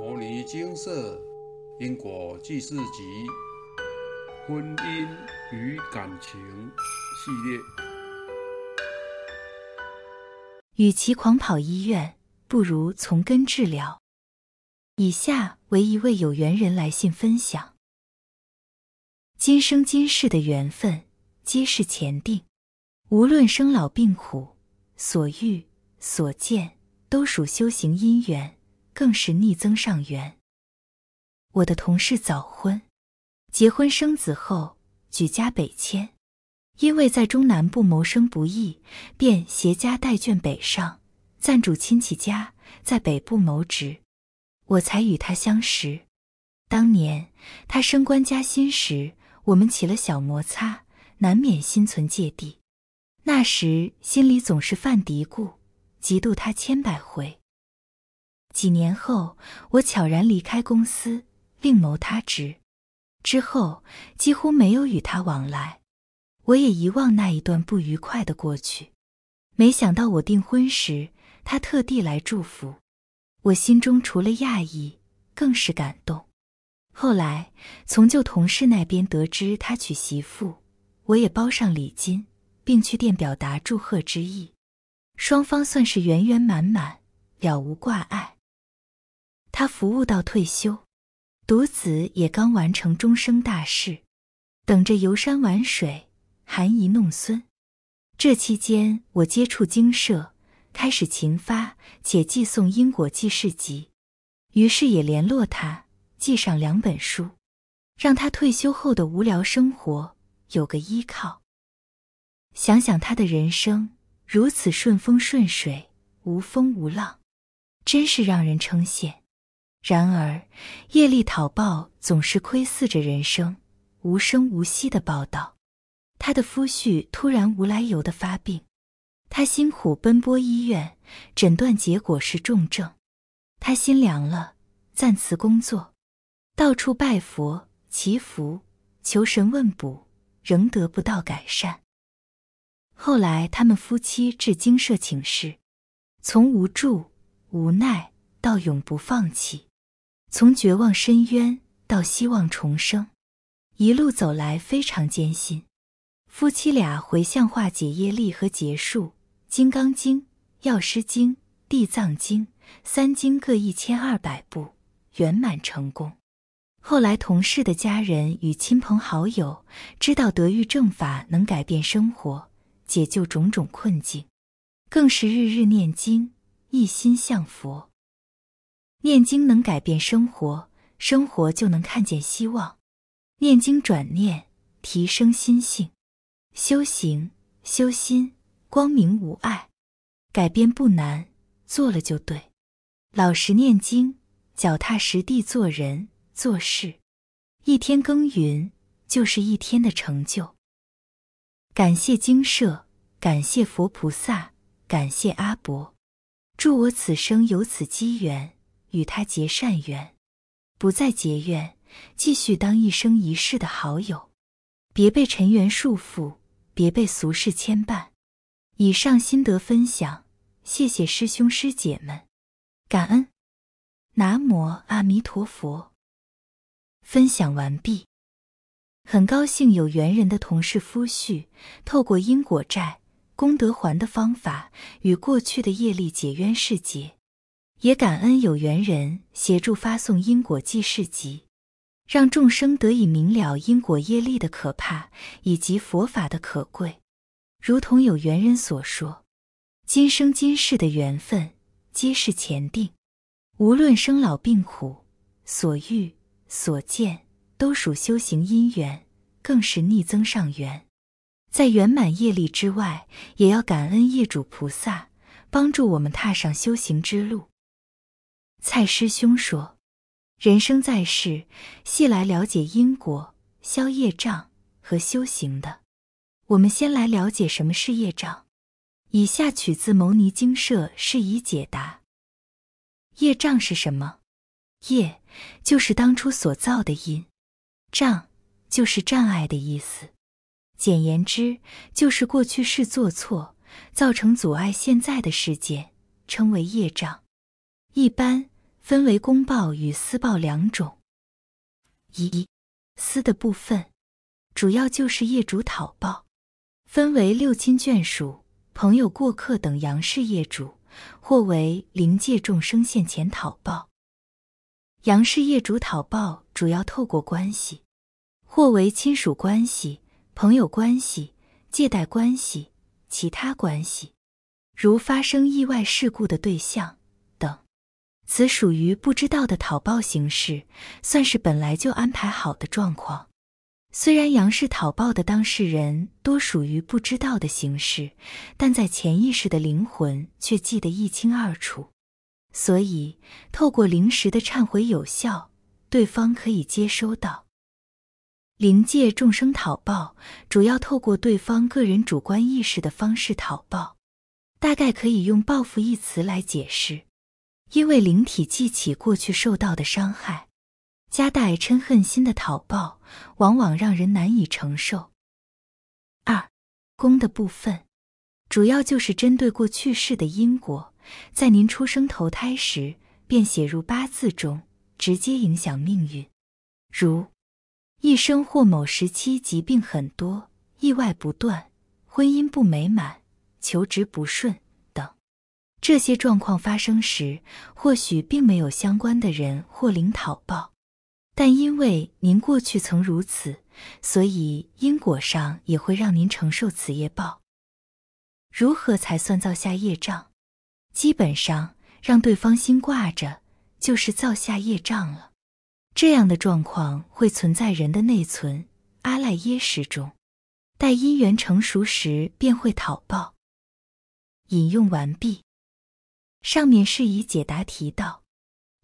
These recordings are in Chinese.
摩尼精舍因果记事集婚姻与感情系列。与其狂跑医院，不如从根治疗。以下为一位有缘人来信分享：今生今世的缘分，皆是前定。无论生老病苦，所遇所见，都属修行因缘，更是逆增上缘。我的同事早婚，结婚生子后举家北迁，因为在中南部谋生不易，便携家带眷北上，暂住亲戚家，在北部谋职。我才与他相识。当年他升官加薪时，我们起了小摩擦，难免心存芥蒂。那时心里总是犯嘀咕，嫉妒他千百回。几年后，我悄然离开公司，另谋他职，之后几乎没有与他往来，我也遗忘那一段不愉快的过去。没想到我订婚时，他特地来祝福，我心中除了讶异，更是感动。后来从旧同事那边得知他娶媳妇，我也包上礼金。并去店表达祝贺之意，双方算是圆圆满满，了无挂碍。他服务到退休，独子也刚完成终生大事，等着游山玩水，含饴弄孙。这期间，我接触经社，开始勤发且寄送《因果记事集》，于是也联络他，寄上两本书，让他退休后的无聊生活有个依靠。想想他的人生如此顺风顺水，无风无浪，真是让人称羡。然而业力讨报总是窥伺着人生，无声无息的报道。他的夫婿突然无来由的发病，他辛苦奔波医院，诊断结果是重症。他心凉了，暂辞工作，到处拜佛祈福，求神问卜，仍得不到改善。后来，他们夫妻至精舍请示，从无助、无奈到永不放弃，从绝望深渊到希望重生，一路走来非常艰辛。夫妻俩回向化解业力和结束《金刚经》《药师经》《地藏经》三经各一千二百部，圆满成功。后来，同事的家人与亲朋好友知道德育正法能改变生活。解救种种困境，更是日日念经，一心向佛。念经能改变生活，生活就能看见希望。念经转念，提升心性，修行修心，光明无碍，改变不难，做了就对。老实念经，脚踏实地做人做事，一天耕耘就是一天的成就。感谢精舍，感谢佛菩萨，感谢阿伯，祝我此生有此机缘与他结善缘，不再结怨，继续当一生一世的好友，别被尘缘束缚，别被俗世牵绊。以上心得分享，谢谢师兄师姐们，感恩。南无阿弥陀佛。分享完毕。很高兴有缘人的同事夫婿，透过因果债、功德还的方法，与过去的业力解冤释结。也感恩有缘人协助发送因果记事集，让众生得以明了因果业力的可怕，以及佛法的可贵。如同有缘人所说，今生今世的缘分皆是前定，无论生老病苦，所遇所见。都属修行因缘，更是逆增上缘。在圆满业力之外，也要感恩业主菩萨帮助我们踏上修行之路。蔡师兄说：“人生在世，系来了解因果、消业障和修行的。我们先来了解什么是业障。以下取自牟尼经社释疑解答：业障是什么？业就是当初所造的因。”障就是障碍的意思，简言之，就是过去事做错，造成阻碍现在的事件，称为业障。一般分为公报与私报两种。一、私的部分，主要就是业主讨报，分为六亲眷属、朋友、过客等杨氏业主，或为灵界众生现前讨报。杨氏业主讨报主要透过关系，或为亲属关系、朋友关系、借贷关系、其他关系。如发生意外事故的对象，此属于不知道的讨报形式，算是本来就安排好的状况。虽然杨氏讨报的当事人多属于不知道的形式，但在潜意识的灵魂却记得一清二楚，所以透过灵石的忏悔有效，对方可以接收到。灵界众生讨报，主要透过对方个人主观意识的方式讨报。大概可以用“报复”一词来解释，因为灵体记起过去受到的伤害，夹带嗔恨心的讨报，往往让人难以承受。二，功的部分，主要就是针对过去世的因果，在您出生投胎时便写入八字中，直接影响命运，如一生或某时期疾病很多，意外不断，婚姻不美满。求职不顺这些状况发生时，或许并没有相关的人或灵讨报，但因为您过去曾如此，所以因果上也会让您承受此业报。如何才算造下业障？基本上让对方心挂着，就是造下业障了。这样的状况会存在人的内存阿赖耶识中，待因缘成熟时便会讨报。引用完毕。上面是以解答提到，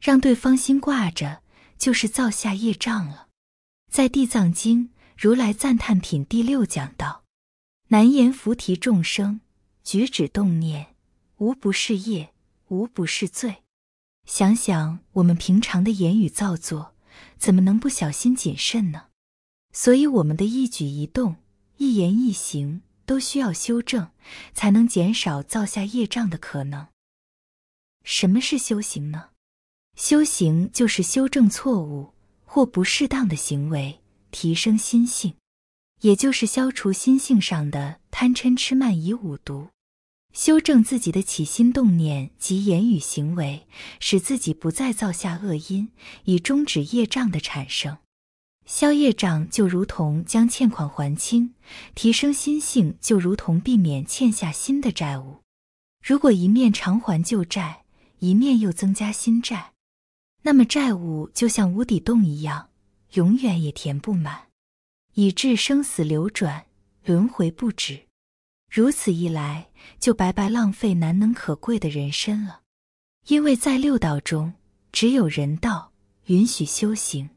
让对方心挂着，就是造下业障了。在《地藏经·如来赞叹品》第六讲到：“难言菩提众生举止动念，无不是业，无不是罪。”想想我们平常的言语造作，怎么能不小心谨慎呢？所以我们的一举一动、一言一行。都需要修正，才能减少造下业障的可能。什么是修行呢？修行就是修正错误或不适当的行为，提升心性，也就是消除心性上的贪嗔痴慢疑五毒，修正自己的起心动念及言语行为，使自己不再造下恶因，以终止业障的产生。消业障就如同将欠款还清，提升心性就如同避免欠下新的债务。如果一面偿还旧债，一面又增加新债，那么债务就像无底洞一样，永远也填不满，以致生死流转，轮回不止。如此一来，就白白浪费难能可贵的人身了。因为在六道中，只有人道允许修行。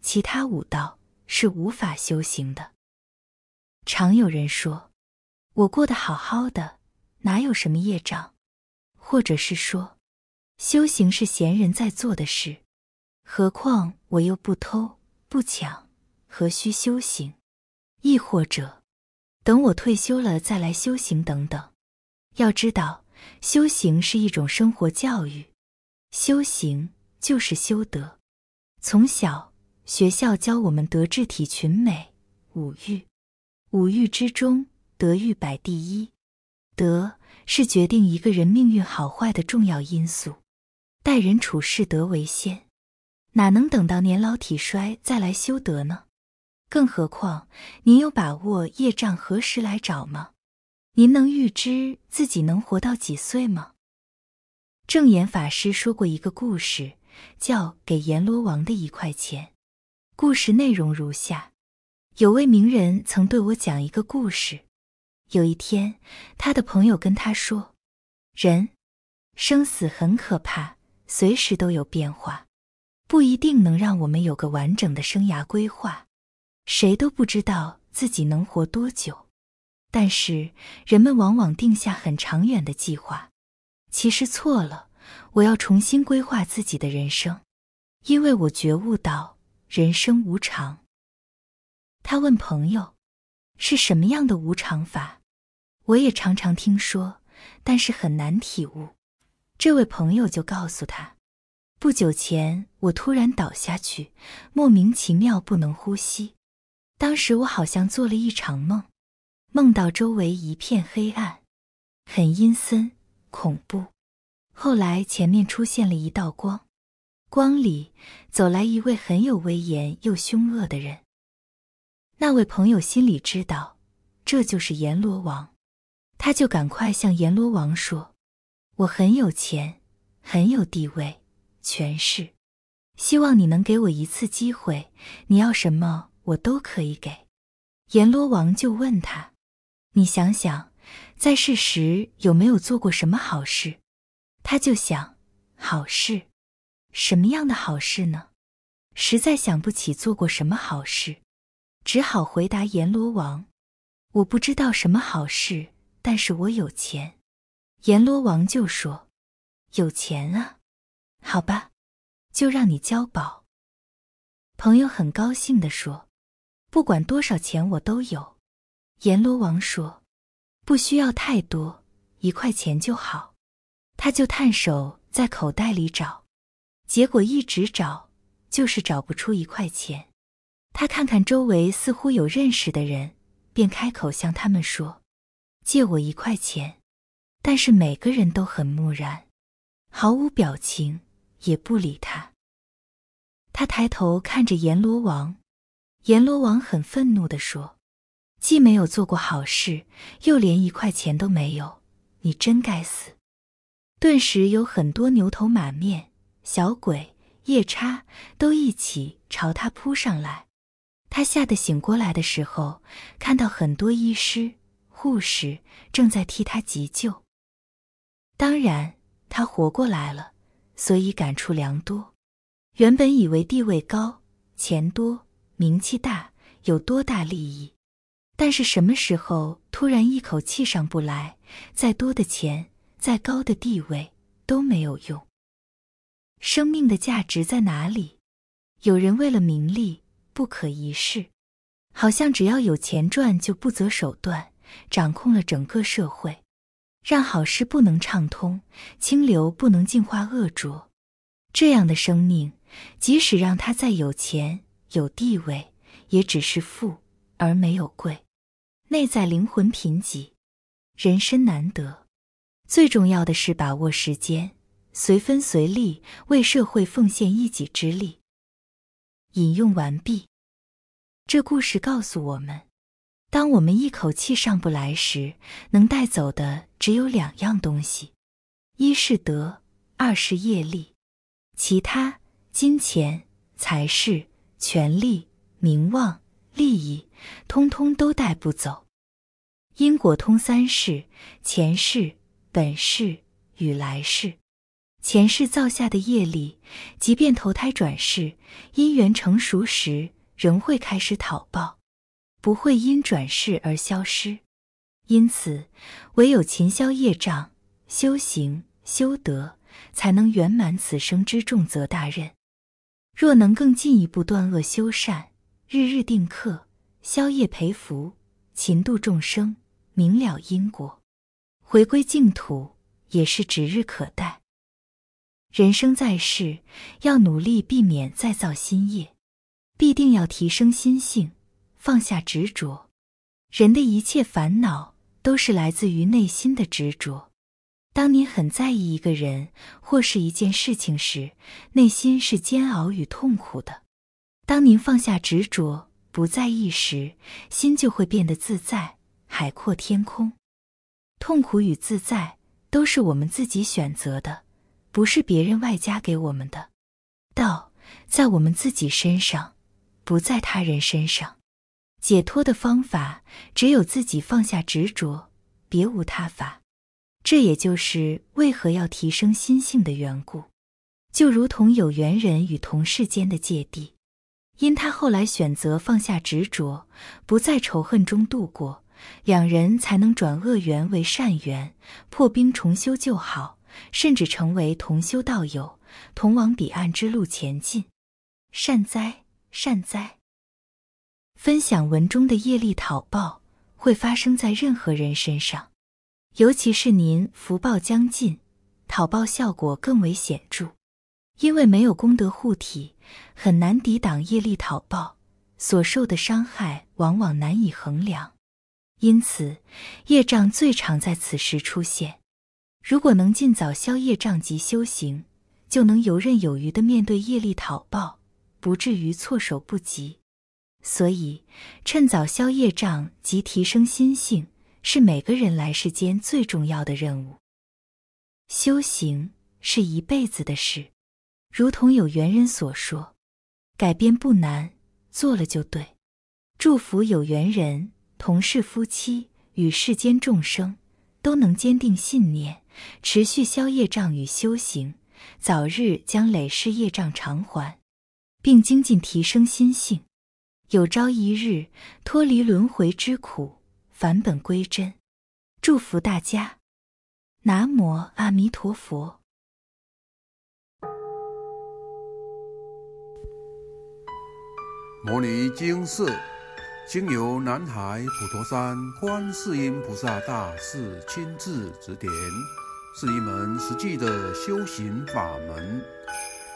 其他五道是无法修行的。常有人说：“我过得好好的，哪有什么业障？”或者是说：“修行是闲人在做的事，何况我又不偷不抢，何须修行？”亦或者：“等我退休了再来修行。”等等。要知道，修行是一种生活教育，修行就是修德。从小。学校教我们德智体群美五欲，五欲之中德欲摆第一。德是决定一个人命运好坏的重要因素，待人处事德为先，哪能等到年老体衰再来修德呢？更何况您有把握业障何时来找吗？您能预知自己能活到几岁吗？正言法师说过一个故事，叫给阎罗王的一块钱。故事内容如下：有位名人曾对我讲一个故事。有一天，他的朋友跟他说：“人生死很可怕，随时都有变化，不一定能让我们有个完整的生涯规划。谁都不知道自己能活多久。但是人们往往定下很长远的计划，其实错了。我要重新规划自己的人生，因为我觉悟到。”人生无常。他问朋友：“是什么样的无常法？”我也常常听说，但是很难体悟。这位朋友就告诉他：“不久前，我突然倒下去，莫名其妙不能呼吸。当时我好像做了一场梦，梦到周围一片黑暗，很阴森恐怖。后来前面出现了一道光，光里走来一位很有威严又凶恶的人。那位朋友心里知道，这就是阎罗王，他就赶快向阎罗王说：“我很有钱，很有地位。”权势，希望你能给我一次机会。你要什么，我都可以给。阎罗王就问他：“你想想，在世时有没有做过什么好事？”他就想：好事，什么样的好事呢？实在想不起做过什么好事，只好回答阎罗王：“我不知道什么好事，但是我有钱。”阎罗王就说：“有钱啊。”好吧，就让你交保。朋友很高兴地说：“不管多少钱，我都有。”阎罗王说：“不需要太多，一块钱就好。”他就探手在口袋里找，结果一直找，就是找不出一块钱。他看看周围似乎有认识的人，便开口向他们说：“借我一块钱。”但是每个人都很木然，毫无表情。也不理他。他抬头看着阎罗王，阎罗王很愤怒地说：“既没有做过好事，又连一块钱都没有，你真该死！”顿时有很多牛头马面、小鬼、夜叉都一起朝他扑上来。他吓得醒过来的时候，看到很多医师、护士正在替他急救。当然，他活过来了。所以感触良多。原本以为地位高、钱多、名气大有多大利益，但是什么时候突然一口气上不来，再多的钱、再高的地位都没有用。生命的价值在哪里？有人为了名利不可一世，好像只要有钱赚就不择手段，掌控了整个社会。让好事不能畅通，清流不能净化恶浊，这样的生命，即使让他再有钱有地位，也只是富而没有贵，内在灵魂贫瘠，人生难得。最重要的是把握时间，随分随力为社会奉献一己之力。引用完毕。这故事告诉我们。当我们一口气上不来时，能带走的只有两样东西：一是德，二是业力。其他金钱、财势、权力、名望、利益，通通都带不走。因果通三世：前世、本世与来世。前世造下的业力，即便投胎转世，因缘成熟时，仍会开始讨报。不会因转世而消失，因此唯有勤消业障、修行修德，才能圆满此生之重责大任。若能更进一步断恶修善，日日定课，消业培福，勤度众生，明了因果，回归净土，也是指日可待。人生在世，要努力避免再造新业，必定要提升心性。放下执着，人的一切烦恼都是来自于内心的执着。当您很在意一个人或是一件事情时，内心是煎熬与痛苦的。当您放下执着，不在意时，心就会变得自在，海阔天空。痛苦与自在都是我们自己选择的，不是别人外加给我们的。道在我们自己身上，不在他人身上。解脱的方法只有自己放下执着，别无他法。这也就是为何要提升心性的缘故。就如同有缘人与同事间的芥蒂，因他后来选择放下执着，不在仇恨中度过，两人才能转恶缘为善缘，破冰重修旧好，甚至成为同修道友，同往彼岸之路前进。善哉，善哉。分享文中的业力讨报会发生在任何人身上，尤其是您福报将尽，讨报效果更为显著。因为没有功德护体，很难抵挡业力讨报，所受的伤害往往难以衡量。因此，业障最常在此时出现。如果能尽早消业障及修行，就能游刃有余地面对业力讨报，不至于措手不及。所以，趁早消业障及提升心性，是每个人来世间最重要的任务。修行是一辈子的事，如同有缘人所说：“改变不难，做了就对。”祝福有缘人。同是夫妻，与世间众生都能坚定信念，持续消业障与修行，早日将累世业障偿还，并精进提升心性，有朝一日脱离轮回之苦，返本归真。祝福大家，南无阿弥陀佛。摩尼经寺。经由南海普陀山观世音菩萨大士亲自指点，是一门实际的修行法门，